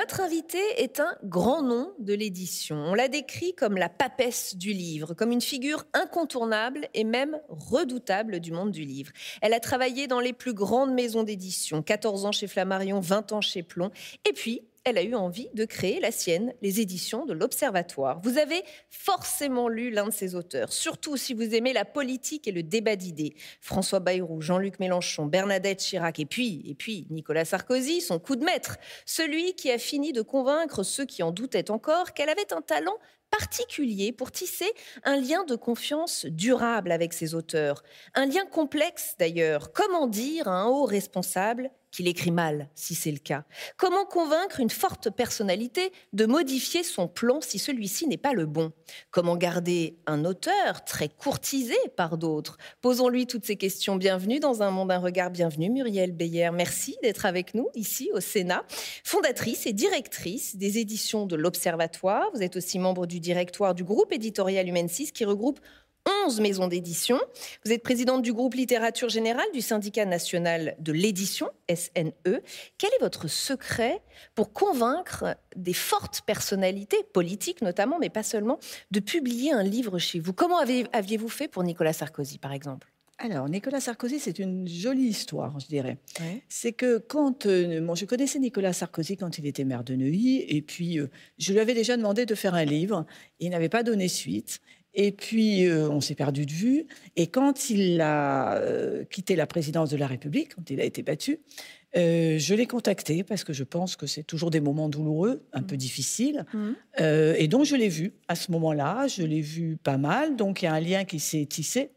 Notre invité est un grand nom de l'édition. On l'a décrit comme la papesse du livre, comme une figure incontournable et même redoutable du monde du livre. Elle a travaillé dans les plus grandes maisons d'édition, 14 ans chez Flammarion, 20 ans chez Plomb, et puis elle a eu envie de créer la sienne, les éditions de l'Observatoire. Vous avez forcément lu l'un de ses auteurs, surtout si vous aimez la politique et le débat d'idées. François Bayrou, Jean-Luc Mélenchon, Bernadette Chirac et puis, et puis Nicolas Sarkozy, son coup de maître, celui qui a fini de convaincre ceux qui en doutaient encore qu'elle avait un talent particulier pour tisser un lien de confiance durable avec ses auteurs. Un lien complexe d'ailleurs. Comment dire à un haut responsable qu'il écrit mal, si c'est le cas Comment convaincre une forte personnalité de modifier son plan si celui-ci n'est pas le bon? Comment garder un auteur très courtisé par d'autres? Posons-lui toutes ces questions. Bienvenue dans Un monde, un regard. Bienvenue Muriel Beyer. Merci d'être avec nous ici au Sénat. Fondatrice et directrice des éditions de l'Observatoire. Vous êtes aussi membre du directoire du groupe éditorial Humain 6 qui regroupe 11 maisons d'édition. Vous êtes présidente du groupe littérature générale du syndicat national de l'édition, SNE. Quel est votre secret pour convaincre des fortes personnalités, politiques notamment, mais pas seulement, de publier un livre chez vous? Comment aviez-vous fait pour Nicolas Sarkozy, par exemple? Alors, Nicolas Sarkozy, c'est une jolie histoire, je dirais. C'est que quand. Euh, je connaissais Nicolas Sarkozy quand il était maire de Neuilly, et puis euh, je lui avais déjà demandé de faire un livre. Il n'avait pas donné suite. Et puis, euh, on s'est perdu de vue. Et quand il a euh, quitté la présidence de la République, quand il a été battu, euh, je l'ai contacté parce que je pense que c'est toujours des moments douloureux, un peu mmh. difficiles. Mmh. et donc, je l'ai vu à ce moment-là. Je l'ai vu pas mal. Donc, il y a un lien qui s'est tissé.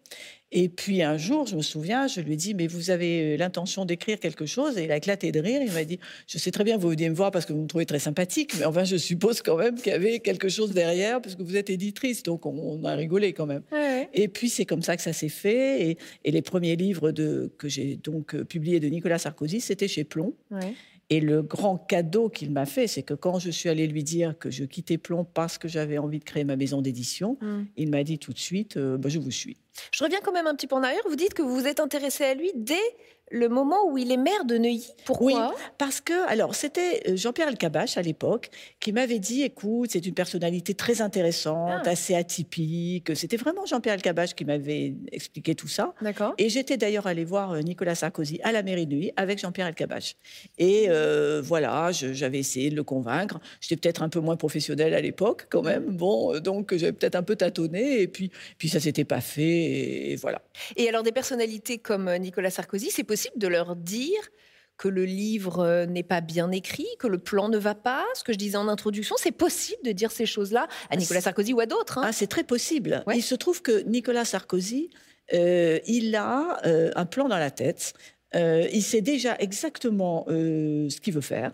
Et puis un jour, je me souviens, je lui ai dit, mais vous avez l'intention d'écrire quelque chose? Et il a éclaté de rire. Il m'a dit, je sais très bien, vous venez me voir parce que vous me trouvez très sympathique, mais enfin, je suppose quand même qu'il y avait quelque chose derrière parce que vous êtes éditrice. Donc on, a rigolé quand même. Et puis c'est comme ça que ça s'est fait. Et, les premiers livres de, que j'ai donc euh, publiés de Nicolas Sarkozy, c'était chez Plomb. Et le grand cadeau qu'il m'a fait, c'est que quand je suis allée lui dire que je quittais Plomb parce que j'avais envie de créer ma maison d'édition, mm. il m'a dit tout de suite, euh, bah, je vous suis. Je reviens quand même un petit peu en arrière. Vous dites que vous vous êtes intéressé à lui dès le moment où il est maire de Neuilly. Pourquoi Oui, parce que, alors, c'était euh, Jean-Pierre Elkabach à l'époque qui m'avait dit écoute, c'est une personnalité très intéressante, ah. assez atypique. C'était vraiment Jean-Pierre Elkabach qui m'avait expliqué tout ça. D'accord. Et j'étais d'ailleurs allée voir euh, Nicolas Sarkozy à la mairie de Neuilly avec Jean-Pierre Elkabach. Et euh, voilà, j'avais essayé de le convaincre. J'étais peut-être un peu moins professionnelle à l'époque, quand même. Bon, donc j'avais peut-être un peu tâtonné. Et puis, puis ça s'était pas fait. Et voilà. Et alors, des personnalités comme Nicolas Sarkozy, c'est possible de leur dire que le livre euh, n'est pas bien écrit, que le plan ne va pas, ce que je disais en introduction, c'est possible de dire ces choses-là à ah, Nicolas Sarkozy ou à d'autres. Hein. Ah, c'est très possible. Il se trouve que Nicolas Sarkozy, euh, il a euh, un plan dans la tête. il sait déjà exactement ce qu'il veut faire,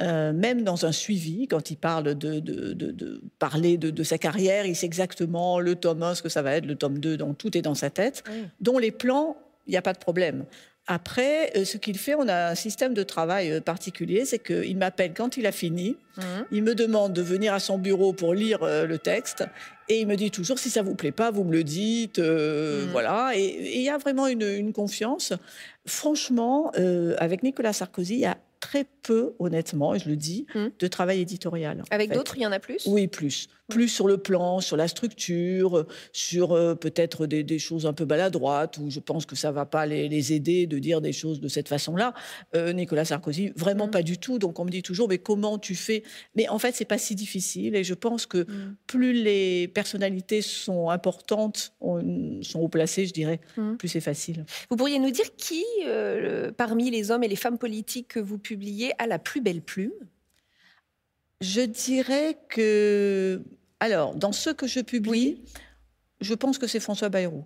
même dans un suivi, quand il parle de, parler de, sa carrière, il sait exactement le tome 1, ce que ça va être, le tome 2, donc tout est dans sa tête, dont les plans il n'y a pas de problème. Après, euh, ce qu'il fait, on a un système de travail euh, particulier, c'est qu'il m'appelle quand il a fini, mmh. il me demande de venir à son bureau pour lire euh, le texte, et il me dit toujours si ça vous plaît pas, vous me le dites, mmh. voilà. Et il y a vraiment une, une confiance. Franchement, avec Nicolas Sarkozy, il y a très peu, honnêtement, et je le dis, hmm. de travail éditorial. Avec d'autres, il y en a plus? Oui, plus. Plus sur le plan, sur la structure, sur euh, peut-être des, choses un peu maladroites, où je pense que ça ne va pas les, aider de dire des choses de cette façon-là. Euh, Nicolas Sarkozy, vraiment hmm. pas du tout. Donc on me dit toujours, mais comment tu fais? Mais en fait, c'est pas si difficile. Et je pense que hmm. plus les personnalités sont importantes, sont haut placées, je dirais, plus c'est facile. Vous pourriez nous dire qui, euh, parmi les hommes et les femmes politiques que vous publié à la plus belle plume Je dirais que, alors, dans ce que je publie, je pense que c'est François Bayrou.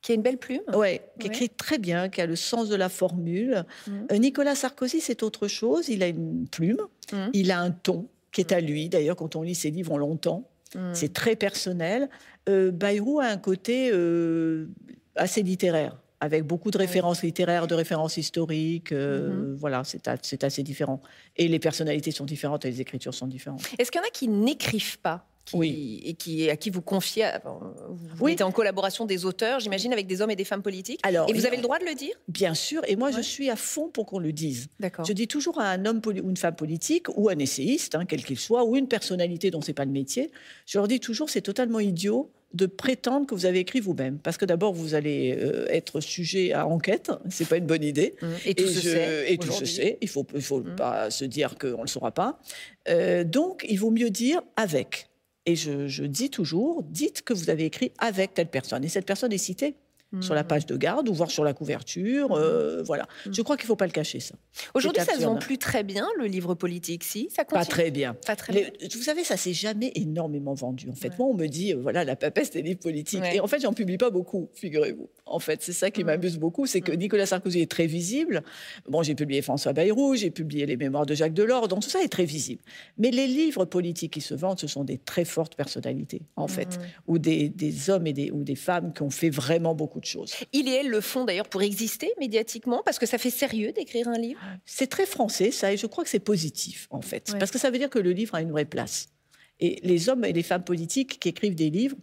Qui a une belle plume Oui, qui écrit très bien, qui a le sens de la formule. Mmh. Euh, Nicolas Sarkozy, c'est autre chose. Il a une plume, mmh. il a un ton qui est à lui. D'ailleurs, quand on lit ses livres, on l'entend. Mmh. C'est très personnel. Euh, Bayrou a un côté euh, assez littéraire avec beaucoup de références littéraires, de références historiques. Euh, mm-hmm. Voilà, c'est assez différent. Et les personnalités sont différentes et les écritures sont différentes. Est-ce qu'il y en a qui n'écrivent pas qui, et qui, à qui vous confiez, vous oui. en collaboration des auteurs, j'imagine, avec des hommes et des femmes politiques. Alors, et vous avez le droit de le dire? Bien sûr, et moi je suis à fond pour qu'on le dise. Je dis toujours à un homme ou une femme politique, ou un essayiste, hein, quel qu'il soit, ou une personnalité dont c'est pas le métier, je leur dis toujours c'est totalement idiot de prétendre que vous avez écrit vous-même. Parce que d'abord, vous allez euh, être sujet à enquête. C'est pas une bonne idée. Mmh. Et tout se sait. Et tout se sait. Il faut, il faut mmh. pas se dire qu'on ne le saura pas. Euh, donc, il vaut mieux dire avec. Et je, je, dis toujours, dites que vous avez écrit avec telle personne. Et cette personne est citée sur la mmh. page de garde ou voir sur la couverture. Mmh. Euh, voilà. Mmh. Je crois qu'il ne faut pas le cacher, ça. Aujourd'hui, ça se vend plus très bien, le livre politique, si? Ça Pas très bien. Pas très bien. Vous savez, ça s'est jamais énormément vendu. En fait, moi, on me dit, euh, voilà, la papesse des livres politiques. Et en fait, j'en publie pas beaucoup, figurez-vous. En fait, c'est ça qui m'amuse beaucoup, c'est que Nicolas Sarkozy est très visible. Bon, j'ai publié François Bayrou, j'ai publié les Mémoires de Jacques Delors, donc tout ça est très visible. Mais les livres politiques qui se vendent, ce sont des très fortes personnalités, en fait, ou des, des hommes et des, ou des femmes qui ont fait vraiment beaucoup de choses. Il et elle le font d'ailleurs pour exister médiatiquement, parce que ça fait sérieux d'écrire un livre? C'est très français, ça, et je crois que c'est positif, en fait, parce que ça veut dire que le livre a une vraie place. Et les hommes et les femmes politiques qui écrivent des livres,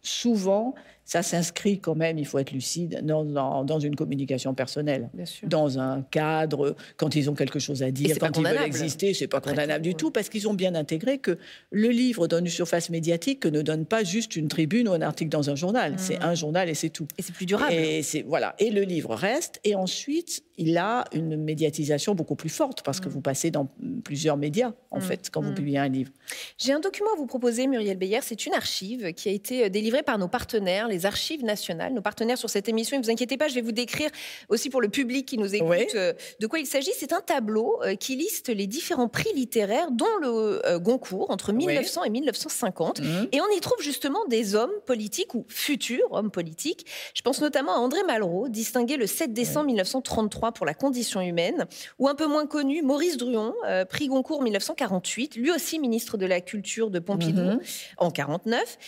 souvent, ça s'inscrit quand même, il faut être lucide, dans, une communication personnelle, dans un cadre, quand ils ont quelque chose à dire, quand ils veulent exister, c'est pas condamnable du tout, parce qu'ils ont bien intégré que le livre donne une surface médiatique que ne donne pas juste une tribune ou un article dans un journal. C'est mmh. un journal et c'est tout. Et c'est plus durable. Et c'est voilà. Et le livre reste. Et ensuite, il a une médiatisation beaucoup plus forte parce que mmh. vous passez dans plusieurs médias en mmh. fait quand vous publiez un livre. J'ai un document à vous proposer, Muriel Beyer. C'est une archive qui a été euh, délivrée par nos partenaires les Archives nationales, nos partenaires sur cette émission. Ne vous inquiétez pas, je vais vous décrire aussi pour le public qui nous écoute euh, de quoi il s'agit. C'est un tableau euh, qui liste les différents prix littéraires, dont le euh, Goncourt, entre 1900 et 1950. Mmh. Et on y trouve justement des hommes politiques ou futurs hommes politiques. Je pense notamment à André Malraux, distingué le 7 décembre 1933 pour la condition humaine, ou un peu moins connu, Maurice Druon, prix Goncourt 1948, lui aussi ministre de la Culture de Pompidou mmh. en 49.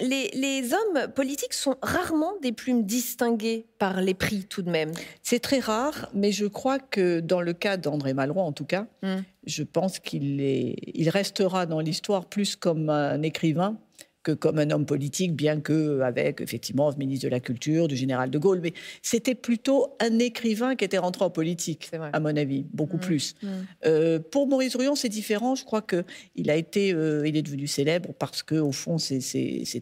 les, les hommes politiques sont rarement des plumes distinguées par les prix tout de même. C'est très rare, mais je crois que dans le cas d'André Malraux, en tout cas, hmm. je pense qu'il il restera dans l'histoire plus comme un écrivain que comme un homme politique, bien que avec effectivement le ministre de la Culture, du général de Gaulle. Mais c'était plutôt un écrivain qui était rentré en politique, à mon avis, beaucoup mmh. plus. Mmh. Euh, pour Maurice Druon, c'est différent. Je crois que il a été, euh, il est devenu célèbre parce que au fond, ses,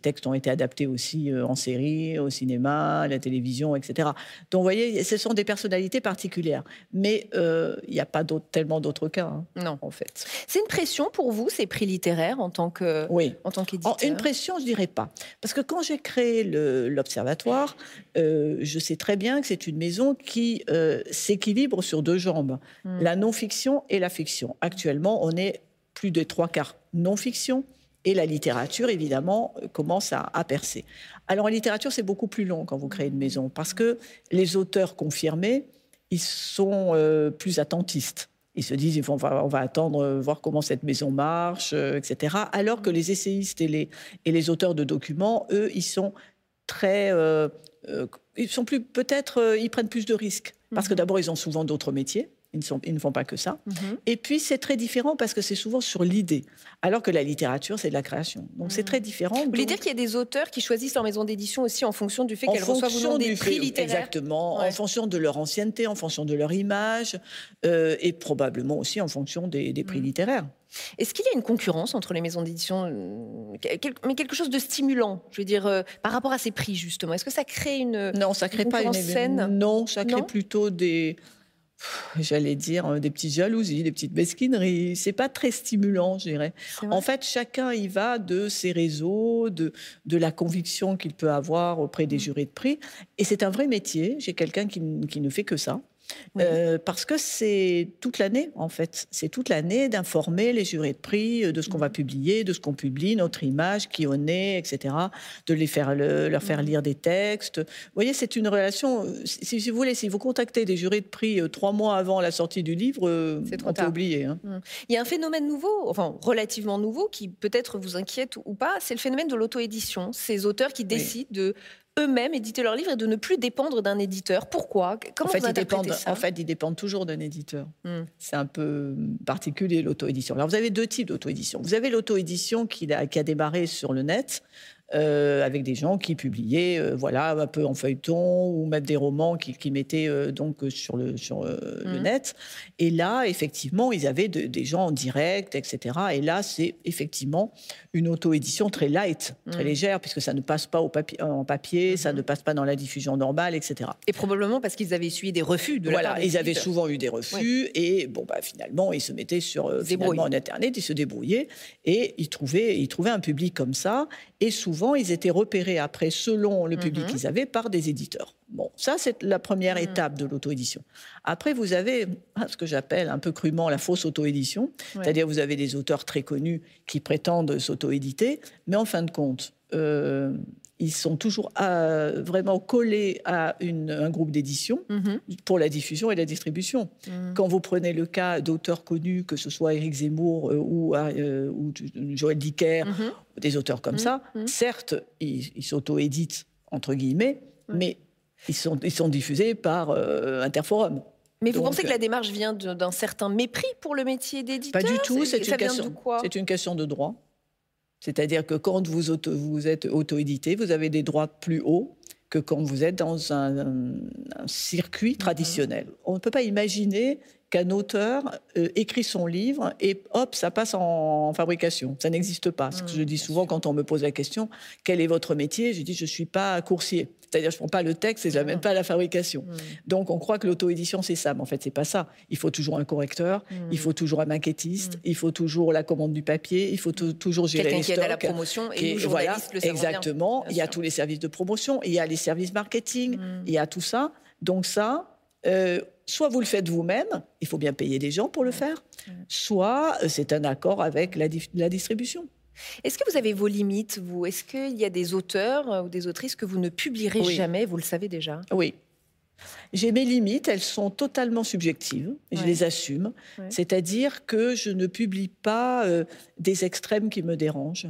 textes ont été adaptés aussi euh, en série, au cinéma, à la télévision, etc. Donc, vous voyez, ce sont des personnalités particulières. Mais il n'y a pas tellement d'autres cas. Hein, non, en fait. C'est une pression pour vous ces prix littéraires en tant que, oui. en tant qu'éditeur? Je dirais pas. Parce que quand j'ai créé l'Observatoire, euh, je sais très bien que c'est une maison qui euh, s'équilibre sur deux jambes, hmm. la non-fiction et la fiction. Actuellement, on est plus de trois quarts non-fiction et la littérature, évidemment, commence à, percer. Alors en littérature, c'est beaucoup plus long quand vous créez une maison, parce que les auteurs confirmés, ils sont euh, plus attentistes. Ils se disent, on va, on va attendre, euh, voir comment cette maison marche, euh, etc. Alors que les essayistes et les, et les auteurs de documents, eux, ils sont très... Euh, ils sont plus, peut-être, ils prennent plus de risques. Parce que mhm. d'abord, ils ont souvent d'autres métiers. Ils ne, sont, ils ne, font pas que ça. Mhm. Et puis, c'est très différent parce que c'est souvent sur l'idée, alors que la littérature, c'est de la création. Donc, c'est mhm. très différent. Vous voulez dire qu'il y a des auteurs qui choisissent leur maison d'édition aussi en fonction du fait qu'elles reçoivent ou non des prix littéraires Exactement, en fonction de leur ancienneté, en fonction de leur image, euh, et probablement aussi en fonction des, prix mhm. littéraires. Est-ce qu'il y a une concurrence entre les maisons d'édition, euh, mais quelque chose de stimulant, je veux dire, euh, par rapport à ces prix justement? Est-ce que ça crée une non, ça crée pas une scène? Non, ça crée plutôt des j'allais dire, euh, des petites jalousies, des petites mesquineries. C'est pas très stimulant, je dirais. En fait, chacun y va de ses réseaux, de, de la conviction qu'il peut avoir auprès des mmh. jurés de prix. Et c'est un vrai métier. J'ai quelqu'un qui, qui ne fait que ça. Euh, parce que c'est toute l'année, en fait. C'est toute l'année d'informer les jurés de prix euh, de ce qu'on va mmh. publier, de ce qu'on publie, notre image, qui on est, etc. De les faire, leur faire mmh. lire des textes. Vous voyez, c'est une relation. Euh, si, vous voulez, si vous contactez des jurés de prix trois mois avant la sortie du livre, on peut oublier. Hein. Mmh. Il y a un phénomène nouveau, enfin relativement nouveau, qui peut-être vous inquiète ou pas, c'est le phénomène de l'auto-édition. Ces auteurs qui décident de eux-mêmes éditer leurs livres et de ne plus dépendre d'un éditeur. Pourquoi? Comment en fait, vous ils dépendent, ça? en fait, ils dépendent toujours d'un éditeur. Hmm. C'est un peu particulier l'auto-édition. Alors, vous avez deux types d'auto-édition. Vous avez l'auto-édition qui qui a démarré sur le net, euh, avec des gens qui publiaient, euh, voilà, un peu en feuilleton ou même des romans qui, qui mettaient euh, donc sur le sur le Mhm. net. Et là, effectivement, ils avaient de- des gens en direct, etc. Et là, c'est effectivement une auto-édition très light, très Mhm. légère, puisque ça ne passe pas au papier, en papier, ça Mhm. ne passe pas dans la diffusion normale, etc. Et probablement parce qu'ils avaient essuyé des refus de la Voilà, part des ils avaient souvent eu des refus et bon bah finalement ils se mettaient sur finalement internet, ils se débrouillaient et ils trouvaient ils trouvaient un public comme ça et souvent ils étaient repérés après selon le public Mhm. qu'ils avaient par des éditeurs. Bon, ça c'est la première Mhm. étape de l'auto-édition. Après vous avez ah, ce que j'appelle un peu crûment la fausse auto-édition, Ouais. c'est-à-dire vous avez des auteurs très connus qui prétendent s'auto-éditer, mais en fin de compte euh, ils sont toujours euh, vraiment collés à une- un groupe d'édition Mhm. pour la diffusion et la distribution. Mhm. Quand vous prenez le cas d'auteurs connus, que ce soit Éric Zemmour euh, ou, euh, ou Joël Dicker, Mhm. des auteurs comme ça, certes, ils s'auto-éditent, entre guillemets, mais ils sont, ils sont diffusés par euh, Interforum. Mais vous pensez que la démarche vient d'un certain mépris pour le métier d'éditeur? Pas du tout, une, question- c'est une question de droit. C'est-à-dire que quand vous, auto- vous êtes auto-édité, vous avez des droits plus hauts que quand vous êtes dans un, un circuit traditionnel. On ne peut pas imaginer qu'un auteur euh, écrit son livre et hop, ça passe en, fabrication. Ça n'existe pas. Ce que Mmh, je dis bien souvent quand on me pose la question, quel est votre métier? Je dis, je ne suis pas coursier. C'est-à-dire, je ne prends pas le texte et je l'amène Mmh. pas à la fabrication. Mhm. Donc, on croit que l'auto-édition, c'est ça. Mais en fait, c'est pas ça. Il faut toujours un correcteur, il faut toujours un maquettiste, il faut toujours la commande du papier, il faut tou- toujours gérer Quelqu'un qui aide à la promotion et nous, voilà, le bien. exactement. bien il y a tous les services de promotion, il y a les services marketing, il y a tout ça. Donc ça, euh, soit vous le faites vous-même, il faut bien payer des gens pour le faire, soit euh, c'est un accord avec la, distribution. Est-ce que vous avez vos limites, vous? Est-ce qu'il y a des auteurs euh, ou des autrices que vous ne publierez Oui. jamais? Vous le savez déjà? Oui. J'ai mes limites, elles sont totalement subjectives, je les assume. Ouais. C'est-à-dire que je ne publie pas euh, des extrêmes qui me dérangent.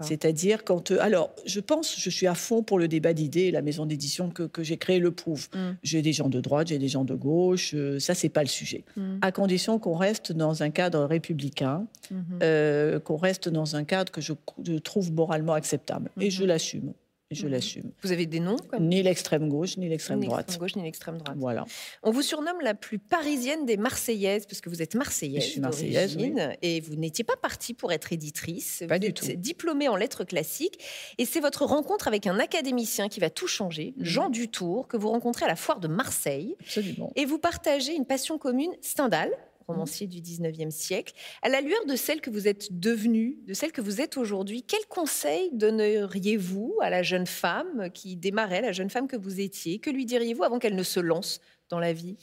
C'est-à-dire quand... euh, alors, je pense, je suis à fond pour le débat d'idées, la maison d'édition que, que j'ai créée le prouve. Mm. J'ai des gens de droite, j'ai des gens de gauche, euh, ça, c'est pas le sujet. Mm. À condition qu'on reste dans un cadre républicain, Mhm. euh, qu'on reste dans un cadre que je, je trouve moralement acceptable. Et je Mhm. l'assume. Je Mhm. l'assume. Vous avez des noms comme Ni l'extrême gauche, ni l'extrême ni droite. l'extrême gauche ni l'extrême droite. Voilà. On vous surnomme la plus parisienne des Marseillaises, parce que vous êtes Marseillaise. Je suis Marseillaise, Et vous n'étiez pas partie pour être éditrice. Pas vous du êtes tout. diplômée en lettres classiques. Et c'est votre rencontre avec un académicien qui va tout changer, Mhm. Jean Dutour, que vous rencontrez à la foire de Marseille. Absolument. Et vous partagez une passion commune, Stendhal, romancier du 19e siècle. À la lueur de celle que vous êtes devenue, de celle que vous êtes aujourd'hui, quel conseil donneriez-vous à la jeune femme qui démarrait, la jeune femme que vous étiez? Que lui diriez-vous avant qu'elle ne se lance dans la vie?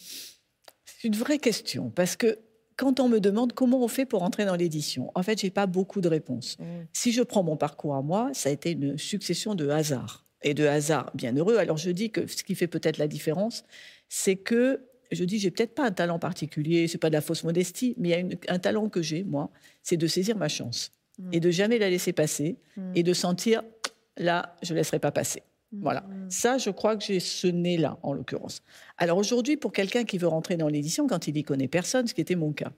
C'est une vraie question parce que quand on me demande comment on fait pour entrer dans l'édition, en fait, j'ai pas beaucoup de réponses. Si je prends mon parcours à moi, ça a été une succession de hasards et de hasards bien heureux. Alors je dis que ce qui fait peut-être la différence, c'est que je dis j'ai peut-être pas un talent particulier, c'est pas de la fausse modestie, mais il y a une- un talent que j'ai moi, c'est de saisir ma chance Mm. et de jamais la laisser passer Mm. et de sentir là je laisserai pas passer. Voilà. Mm. Ça, je crois que j'ai ce nez-là, en l'occurrence. Alors aujourd'hui, pour quelqu'un qui veut rentrer dans l'édition, quand il n'y connaît personne, ce qui était mon cas,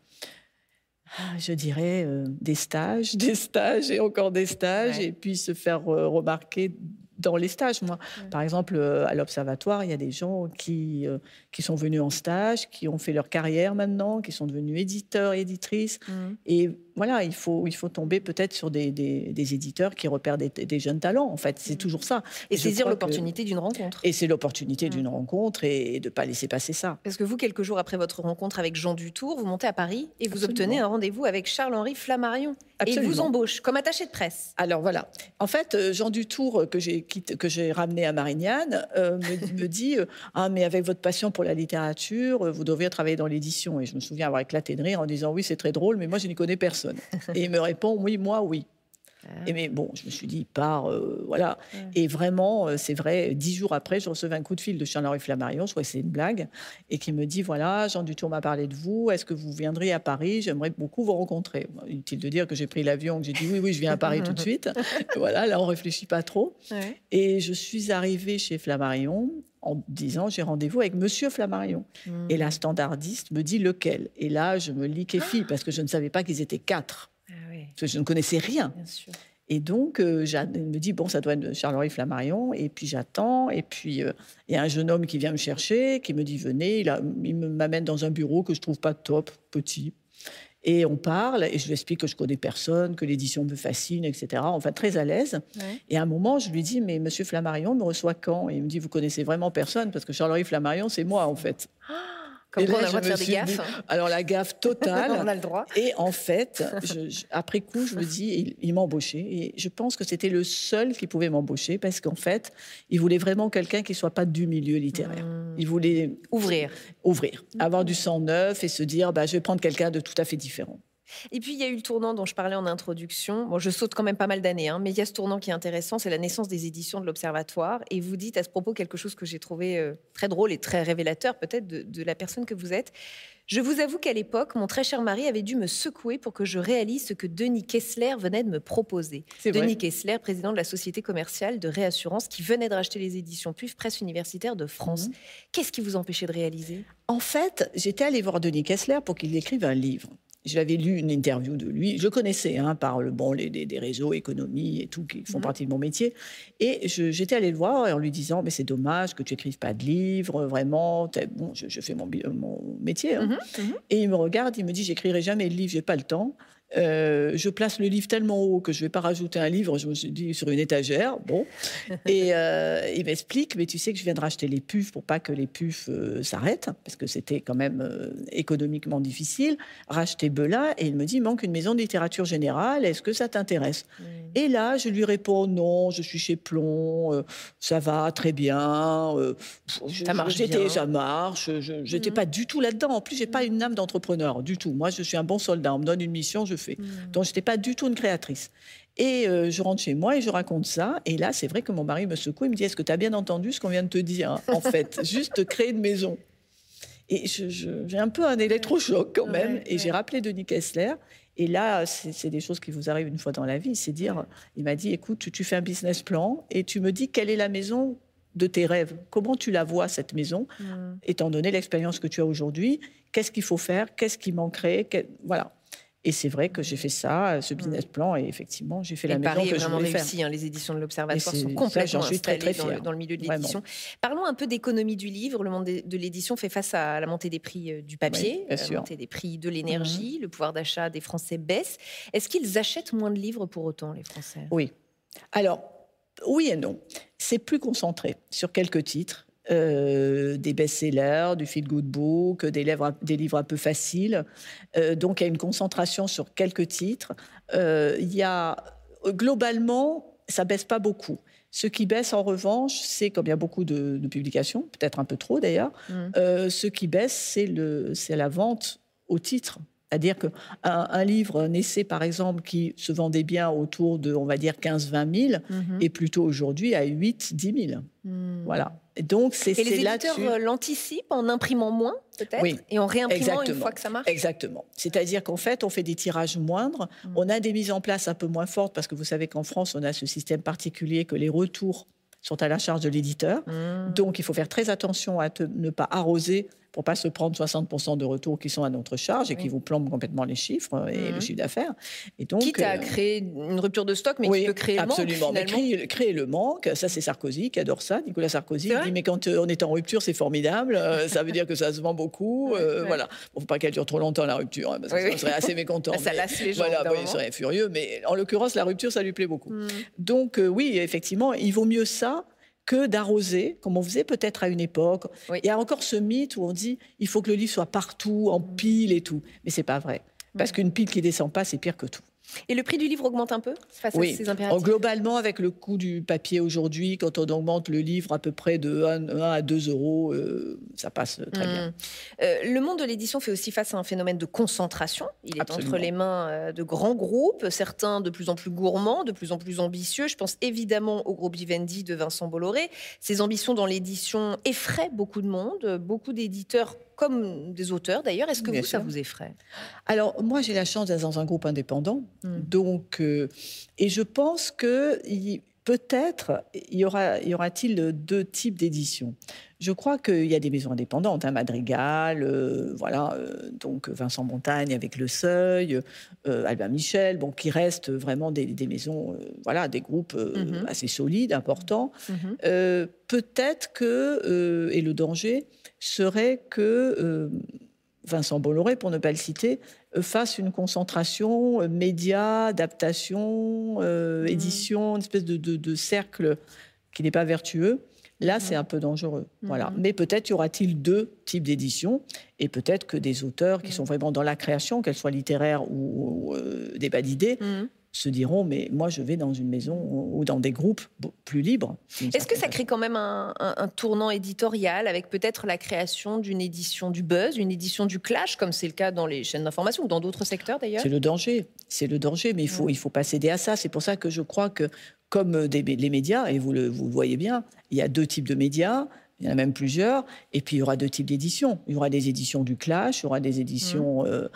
ah, je dirais euh, des stages, des stages et encore des stages, Ouais. et puis se faire euh, remarquer dans les stages. Moi, Ouais. par exemple, euh, à l'Observatoire, il y a des gens qui, euh, qui sont venus en stage, qui ont fait leur carrière maintenant, qui sont devenus éditeurs, éditrices. Mm. Et voilà, il faut, il faut tomber peut-être sur des, des- des éditeurs qui repèrent des, des jeunes talents. En fait, c'est Mm. toujours ça. Et saisir que- l'opportunité d'une rencontre. et c'est l'opportunité Mm. d'une rencontre et, de ne pas laisser passer ça. Parce que vous, quelques jours après votre rencontre avec Jean Dutour, vous montez à Paris et vous Absolument. obtenez un rendez-vous avec Charles-Henri Flammarion. Et il vous Absolument. embauche comme attaché de presse. Alors voilà. En fait, euh, Jean Dutour, euh, que j'ai que j'ai ramené à Marignane, euh, me, me dit Ah, mais avec votre passion pour la littérature, vous devriez travailler dans l'édition. Et je me souviens avoir éclaté de rire en disant Oui, c'est très drôle, mais moi, je n'y connais personne. Et il me répond Oui, moi, oui. Et mais bon, je me suis dit, il part, euh, voilà. Et vraiment, euh, c'est vrai, dix jours après, je recevais un coup de fil de Charles-Henri Flammarion, je crois que c'est une blague, et qui me dit, voilà, Jean Dutour m'a parlé de vous, est-ce que vous viendriez à Paris? J'aimerais beaucoup vous rencontrer. Inutile de dire que j'ai pris l'avion, que j'ai dit, oui, oui, je viens à Paris tout de suite. voilà, là, on réfléchit pas trop. Et je suis arrivée chez Flammarion, en disant j'ai rendez-vous avec Monsieur Flammarion. Et la standardiste me dit lequel? Et là, je me liquéfie parce que je ne savais pas qu'ils étaient quatre. Ah parce que je ne connaissais rien. Et donc, euh, me dit, bon, ça doit être Charles-Henri Flammarion. Et puis, j'attends. Et puis, euh, il y a un jeune homme qui vient me chercher, qui me dit, venez. Il, il m'amène dans un bureau que je trouve pas top, petit. Et on parle, et je lui explique que je connais personne, que l'édition me fascine, etc. Enfin, très à l'aise. Et à un moment, je lui dis, mais Monsieur Flammarion me reçoit quand? Et il me dit, vous connaissez vraiment personne, parce que Charles-Henri Flammarion, c'est moi, en fait. Ah comme quoi, on a le droit de faire des gaffes. alors, la gaffe totale. on a le droit. Et en fait, après coup, je me dis, il, m'a embauché. Et je pense que c'était le seul qui pouvait m'embaucher parce qu'en fait, il voulait vraiment quelqu'un qui soit pas du milieu littéraire. Hmm. Il voulait. Ouvrir. Ouvrir. Avoir du sang neuf et se dire, bah, je vais prendre quelqu'un de tout à fait différent. Et puis, il y a eu le tournant dont je parlais en introduction. Bon, je saute quand même pas mal d'années, hein, mais il y a ce tournant qui est intéressant, c'est la naissance des éditions de l'Observatoire. Et vous dites à ce propos quelque chose que j'ai trouvé euh, très drôle et très révélateur peut-être de, la personne que vous êtes. Je vous avoue qu'à l'époque, mon très cher mari avait dû me secouer pour que je réalise ce que Denis Kessler venait de me proposer. Denis Kessler, président de la société commerciale de réassurance qui venait de racheter les éditions PUF, Presse universitaire de France. Mhm. Qu'est-ce qui vous empêchait de réaliser? En fait, j'étais allée voir Denis Kessler pour qu'il écrive un livre. J'avais lu une interview de lui. Je connaissais hein, par le bon les, des réseaux, économie et tout, qui font mhm. partie de mon métier. Et j'étais allée le voir en lui disant Mais c'est dommage que tu écrives pas de livres, vraiment. Bon, je, fais mon, mon métier. Hein. Mhm, mhm. Et il me regarde, il me dit J'écrirai jamais de livre, j'ai pas le temps. Euh, je place le livre tellement haut que je ne vais pas rajouter un livre, je me suis dit, sur une étagère. Bon. Et euh, il m'explique, mais tu sais que je viens de racheter les puffs pour pas que les puffs euh, s'arrêtent, parce que c'était quand même économiquement difficile. Racheter Bela, et il me dit, il manque une maison de littérature générale, est-ce que ça t'intéresse? Mm. Et là, je lui réponds, non, je suis chez Plomb, ça va très bien. ça marche bien. Ça marche, je n'étais mm. pas du tout là-dedans. En plus, j'ai pas mm. une âme d'entrepreneur, du tout. Moi, je suis un bon soldat, on me donne une mission, je fais. Hmm. Donc, je n'étais pas du tout une créatrice. Et euh, je rentre chez moi et je raconte ça. Et là, c'est vrai que mon mari me secoue. Il me dit Est-ce que tu as bien entendu ce qu'on vient de te dire hein, En fait, juste créer une maison. Et j'ai un peu un électrochoc quand même. et j'ai rappelé Denis Kessler. Et là, c'est des choses qui vous arrivent une fois dans la vie. C'est dire Il m'a dit Écoute, tu fais un business plan et tu me dis quelle est la maison de tes rêves. Comment tu la vois, cette maison, hmm. étant donné l'expérience que tu as aujourd'hui? Qu'est-ce qu'il faut faire? Qu'est-ce qui manquerait? Voilà. Et c'est vrai que j'ai fait ça, euh, ce mmh. business plan, et effectivement, j'ai fait la maison Paris que est vraiment je réussi. Hein, les éditions de l'Observatoire sont complètement ça, installées très, très dans, le, milieu de l'édition. Parlons un peu d'économie du livre. Le monde de l'édition fait face à la montée des prix euh, du papier, la montée des prix de l'énergie, mmh. le pouvoir d'achat des Français baisse. Est-ce qu'ils achètent moins de livres pour autant, les Français? Oui. Alors, oui et non. C'est plus concentré sur quelques titres. Euh, des best-sellers, du feel-good book, des livres, des livres un peu faciles. Euh, donc, il y a une concentration sur quelques titres. Euh, il y a, globalement, ça baisse pas beaucoup. Ce qui baisse, en revanche, c'est, comme il y a beaucoup de, publications, peut-être un peu trop d'ailleurs, mmh. ce qui baisse, c'est la vente au titre. C'est-à-dire qu'un un livre, un essai par exemple, qui se vendait bien autour de, on va dire, 15-20 000, mmh. est plutôt aujourd'hui à 8-10 000. Mmh. Voilà. Donc, c'est Et les éditeurs euh, l'anticipent en imprimant moins, peut-être oui, Et en réimprimant une fois que ça marche Exactement. C'est-à-dire qu'en fait, on fait des tirages moindres. Mm. On a des mises en place un peu moins fortes parce que vous savez qu'en France, on a ce système particulier que les retours sont à la charge de l'éditeur. Mm. Donc, il faut faire très attention à ne pas arroser pour pas se prendre 60% de retours qui sont à notre charge et qui vous plombent complètement les chiffres et le mmh. chiffre d'affaires. Et donc, Quitte à euh, créer une rupture de stock, mais qui peut créer absolument. le manque. Mais créer, le manque, ça c'est Sarkozy qui adore ça. Nicolas Sarkozy dit mais quand euh, on est en rupture, c'est formidable. Euh, ça veut dire que ça se vend beaucoup. Voilà. Bon, faut pas qu'elle dure trop longtemps la rupture, hein, parce que ça serait assez mécontent. ça lasse les gens. Voilà, il serait furieux. Mais en l'occurrence, la rupture, ça lui plaît beaucoup. Mmh. Donc oui, effectivement, il vaut mieux ça que d'arroser, comme on faisait peut-être à une époque. Il y a encore ce mythe où on dit il faut que le livre soit partout, en pile et tout. Mais c'est pas vrai. Parce qu'une pile qui descend pas, c'est pire que tout. Et le prix du livre augmente un peu face à ces impératifs Globalement, avec le coût du papier aujourd'hui, quand on augmente le livre à peu près de 1, à 2 euros, euh, ça passe très bien. Mmh. Euh, le monde de l'édition fait aussi face à un phénomène de concentration. Il est entre les mains euh, de grands groupes, certains de plus en plus gourmands, de plus en plus ambitieux. Je pense évidemment au groupe Vivendi de Vincent Bolloré. Ses ambitions dans l'édition effraient beaucoup de monde. Beaucoup d'éditeurs comme des auteurs d'ailleurs. Est-ce que vous, ça vous effraie? Alors, moi, j'ai la chance d'être dans un groupe indépendant. Hmm. Donc, euh, et je pense que peut-être y aura y aura-t-il deux types d'éditions. Je crois qu'il y a des maisons indépendantes, hein, Madrigal, euh, voilà, euh, donc Vincent Montagne avec Le Seuil, Albin Michel, bon, qui restent vraiment des, maisons, voilà, des groupes mhm. assez solides, importants. Mhm. peut-être que et le danger, serait que euh, Vincent Bolloré, pour ne pas le citer, euh, fasse une concentration euh, média, adaptation, mmh. édition, une espèce de, cercle qui n'est pas vertueux. Là, mmh. c'est un peu dangereux. Voilà. Mmh. Mais peut-être y aura-t-il deux types d'éditions, et peut-être que des auteurs qui sont vraiment dans la création, qu'elle soit littéraire ou, des bas d'idées, se diront mais moi je vais dans une maison ou dans des groupes plus libres. Est-ce que ça crée quand même un, tournant éditorial avec peut-être la création d'une édition du buzz, une édition du clash comme c'est le cas dans les chaînes d'information ou dans d'autres secteurs d'ailleurs? C'est le danger, c'est le danger, mais il faut il faut pas céder à ça. C'est pour ça que je crois que comme les médias et vous le, vous voyez bien, il y a deux types de médias. Il y en a même plusieurs. Et puis, il y aura deux types d'éditions. Il y aura des éditions du Clash, il y aura des éditions mmh. euh,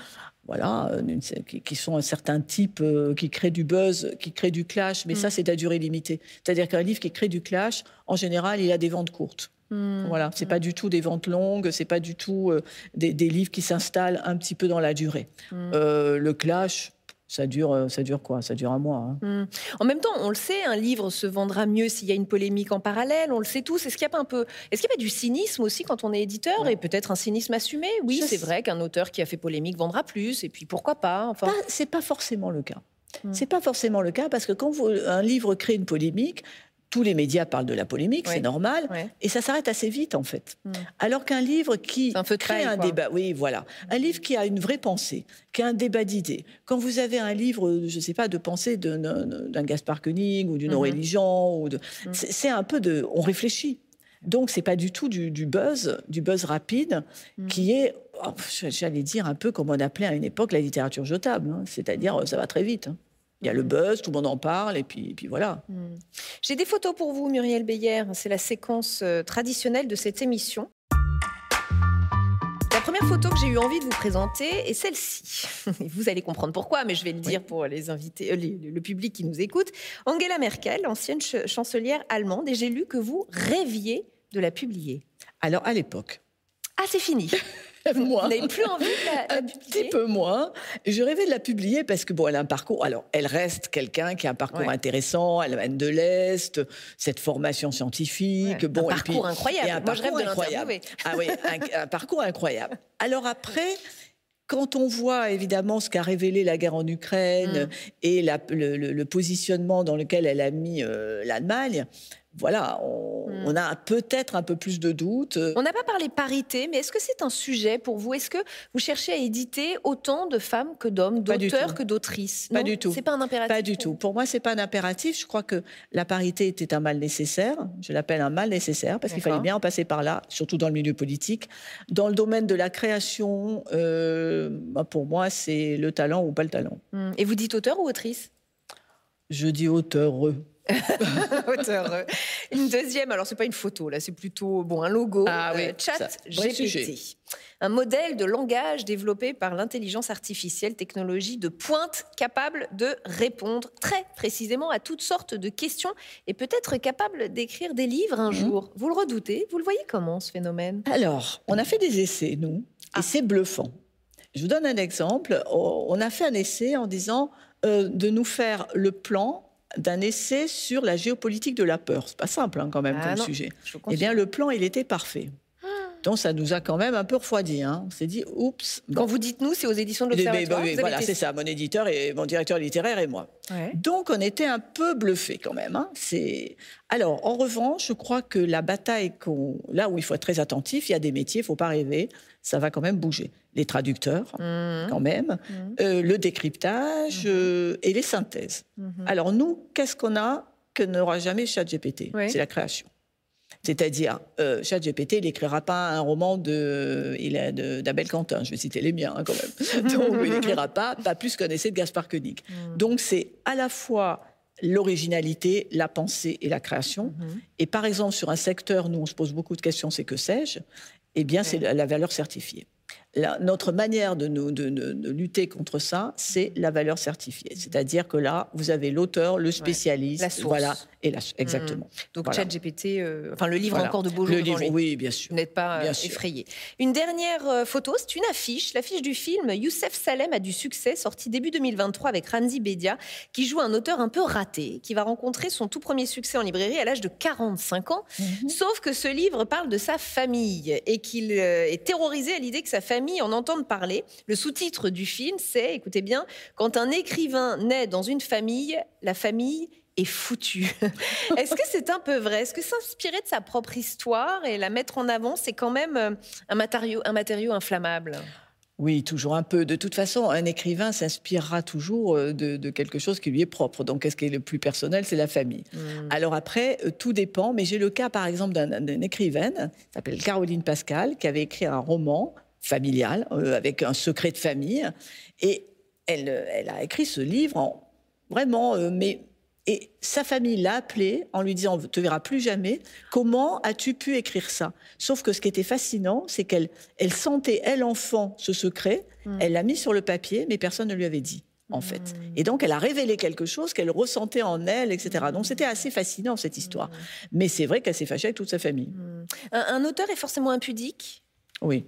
voilà, euh, qui sont un certain type, euh, qui créent du buzz, qui créent du clash, mais ça, mm. c'est à durée limitée. C'est-à-dire qu'un livre qui crée du clash, en général, il a des ventes courtes. Mm. Voilà, c'est pas mm. du tout des ventes longues, c'est pas du tout euh, des, livres qui s'installent un petit peu dans la durée. le clash, ça dure, euh, ça dure quoi? Ça dure un mois. Hein. Mmh. En même temps, on le sait, un livre se vendra mieux s'il y a une polémique en parallèle. On le sait tous. Est-ce qu'il n'y a pas un peu, est-ce qu'il y a pas du cynisme aussi quand on est éditeur et peut-être un cynisme assumé? Oui, c'est vrai qu'un auteur qui a fait polémique vendra plus. Et puis pourquoi pas Enfin, c'est pas forcément le cas. Mmh. C'est pas forcément le cas parce que quand un livre crée une polémique, tous les médias parlent de la polémique, c'est normal, et ça s'arrête assez vite en fait. Hmm. Alors qu'un livre qui un crée un débat, oui, voilà, un livre qui a une vraie pensée, qui a un débat d'idées. Quand vous avez un livre, je ne sais pas, de pensée d'un Gaspard Koenig ou d'une. Aurélie Jean, ou de, hmm. c'est un peu de, on réfléchit. Donc c'est pas du tout du, buzz, du buzz rapide, hmm. qui est, oh, j'allais dire un peu comme on appelait à une époque la littérature jetable, hein. c'est-à-dire ça va très vite. Hein. Il y a le buzz, tout le monde en parle, et puis, puis voilà. Hmm. J'ai des photos pour vous, Muriel Beyer. C'est la séquence euh, traditionnelle de cette émission. La première photo que j'ai eu envie de vous présenter est celle-ci. Vous allez comprendre pourquoi, mais je vais le dire pour les invités, euh, le public qui nous écoute. Angela Merkel, ancienne chancelière allemande, et j'ai lu que vous rêviez de la publier. Alors à l'époque. Ah, c'est fini. moi. Vous n'avez plus envie de la, publier Un petit peu moins. Je rêvais de la publier parce que, bon, elle a un parcours. Alors, elle reste quelqu'un qui a un parcours intéressant. Elle vient de l'Est, cette formation scientifique. Bon, un parcours incroyable. un Moi, je rêve incroyable. Ah oui, un, parcours incroyable. Alors après quand on voit évidemment ce qu'a révélé la guerre en Ukraine mm. et le, positionnement dans lequel elle a mis euh, l'Allemagne, voilà, hmm. on, a peut-être un peu plus de doutes. On n'a pas parlé parité, mais est-ce que c'est un sujet pour vous? Est-ce que vous cherchez à éditer autant de femmes que d'hommes, d'auteurs que d'autrices? Pas du tout. C'est pas un impératif. Pas du tout. Pour moi, c'est pas un impératif. Je crois que la parité était un mal nécessaire. Je l'appelle un mal nécessaire parce qu'il fallait bien en passer par là, surtout dans le milieu politique. Dans le domaine de la création, euh, bah, pour moi, c'est le talent ou pas le talent. Hmm. Et vous dites auteur ou autrice? Je dis auteur. Auteur. Une deuxième, alors c'est pas une photo, là c'est plutôt bon un logo. Ah euh, chat GPT. Un modèle de langage développé par l'intelligence artificielle, technologie de pointe capable de répondre très précisément à toutes sortes de questions et peut-être capable d'écrire des livres un mhm. jour. Vous le redoutez Vous le voyez comment ce phénomène? Alors, on a fait des essais, nous, et ah. c'est bluffant. Je vous donne un exemple. On a fait un essai en disant euh, de nous faire le plan d'un essai sur la géopolitique de la peur. C'est pas simple hein, quand même ah comme sujet. Eh bien, le plan, il était parfait. Donc ça nous a quand même un peu refroidi. Hein. On s'est dit, oups. Quand vous dites nous, c'est aux éditions de l'Observatoire. Oui, voilà, c'est ça, mon éditeur et mon directeur littéraire et moi. Donc on était un peu bluffés quand même. Hein. C'est alors en revanche, je crois que la bataille là où il faut être très attentif, il y a des métiers, il faut pas rêver, ça va quand même bouger. Les traducteurs, mmh. quand même, mmh. euh, le décryptage mmh. euh, et les synthèses. Alors nous, qu'est-ce qu'on a que n'aura jamais ChatGPT? C'est la création. C'est-à-dire, euh, ChatGPT, il n'écrira pas un roman de, d'Abel Quentin, je vais citer les miens hein, quand même. Donc, il n'écrira pas, pas plus qu'un essai de Gaspard Koenig. Mm. Donc, c'est à la fois l'originalité, la pensée et la création. Et par exemple, sur un secteur, nous, on se pose beaucoup de questions, c'est que sais-je? Eh bien, c'est la valeur certifiée notre manière de, nous, de, lutter contre ça, c'est la valeur certifiée. C'est-à-dire que là, vous avez l'auteur, le spécialiste, la source. voilà, et exactement. Mmh. Donc ChatGPT, euh, enfin le livre encore de beaux jours. Le livre, oui, bien sûr. Vous n'êtes pas euh, effrayé. Une dernière euh, photo, c'est une affiche, l'affiche du film Youssef Salem a du succès, sorti début 2023 avec Ranzi Bedia, qui joue un auteur un peu raté, qui va rencontrer son tout premier succès en librairie à l'âge de 45 ans. Mmh. Sauf que ce livre parle de sa famille et qu'il est terrorisé à l'idée que sa famille en entendent parler. Le sous-titre du film, c'est, écoutez bien, quand un écrivain naît dans une famille, la famille est foutue. Est-ce que c'est un peu vrai? Est-ce que s'inspirer de sa propre histoire et la mettre en avant, c'est quand même euh, un matériau, un matériau inflammable? Oui, toujours un peu. De toute façon, un écrivain s'inspirera toujours euh, de, quelque chose qui lui est propre. Donc, qu'est-ce qui est le plus personnel? C'est la famille. Hmm. Alors après, euh, tout dépend. Mais j'ai le cas, par exemple, d'une écrivaine, qui s'appelle Caroline Pascal, qui avait écrit un roman familiale, euh, avec un secret de famille. Et elle, elle a écrit ce livre en, vraiment, euh, mais et sa famille l'a appelé en lui disant, on ne te verra plus jamais. Comment as-tu pu écrire ça? Sauf que ce qui était fascinant, c'est qu'elle elle sentait, elle enfant, ce secret. Hmm. Elle l'a mis sur le papier, mais personne ne lui avait dit en fait. Hmm. Et donc, elle a révélé quelque chose qu'elle ressentait en elle, etc. Donc, c'était assez fascinant, cette histoire. Hmm. Mais c'est vrai qu'elle s'est fâchée avec toute sa famille. un, auteur est forcément impudique? Oui.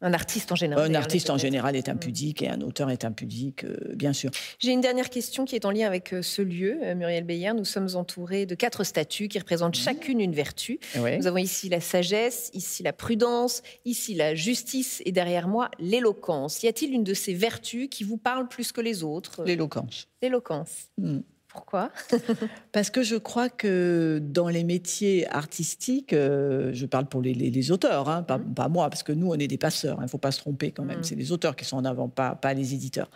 Un artiste en général. Un artiste en général est impudique et un auteur est impudique, euh, bien sûr. J'ai une dernière question qui est en lien avec euh, ce lieu, euh, Muriel Beyer. Nous sommes entourés de quatre statues qui représentent mmh. chacune une vertu. Nous avons ici la sagesse, ici la prudence, ici la justice et derrière moi l'éloquence. Y a-t-il une de ces vertus qui vous parle plus que les autres? L'éloquence. L'éloquence. Mmh. Pourquoi? Parce que je crois que dans les métiers artistiques, euh, je parle pour les, auteurs, hein, mmh. pas, moi, parce que nous, on est des passeurs, il hein, ne faut pas se tromper quand même. Mmh. C'est les auteurs qui sont en avant, pas, pas les éditeurs.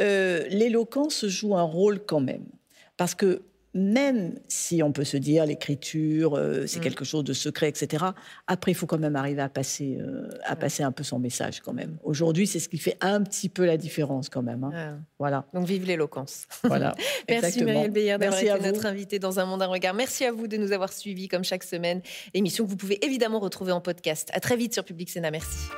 Euh, l'éloquence joue un rôle quand même. Parce que même si on peut se dire l'écriture, euh, c'est mm. quelque chose de secret, etc. Après, il faut quand même arriver à passer, euh, à passer un peu son message quand même. Aujourd'hui, c'est ce qui fait un petit peu la différence quand même. Hein. Voilà. Donc vive l'éloquence. Voilà. Merci Marielle Beyer d'avoir été notre invitée dans Un Monde un regard. Merci à vous de nous avoir suivis comme chaque semaine. Émission que vous pouvez évidemment retrouver en podcast. À très vite sur Public Sénat. Merci.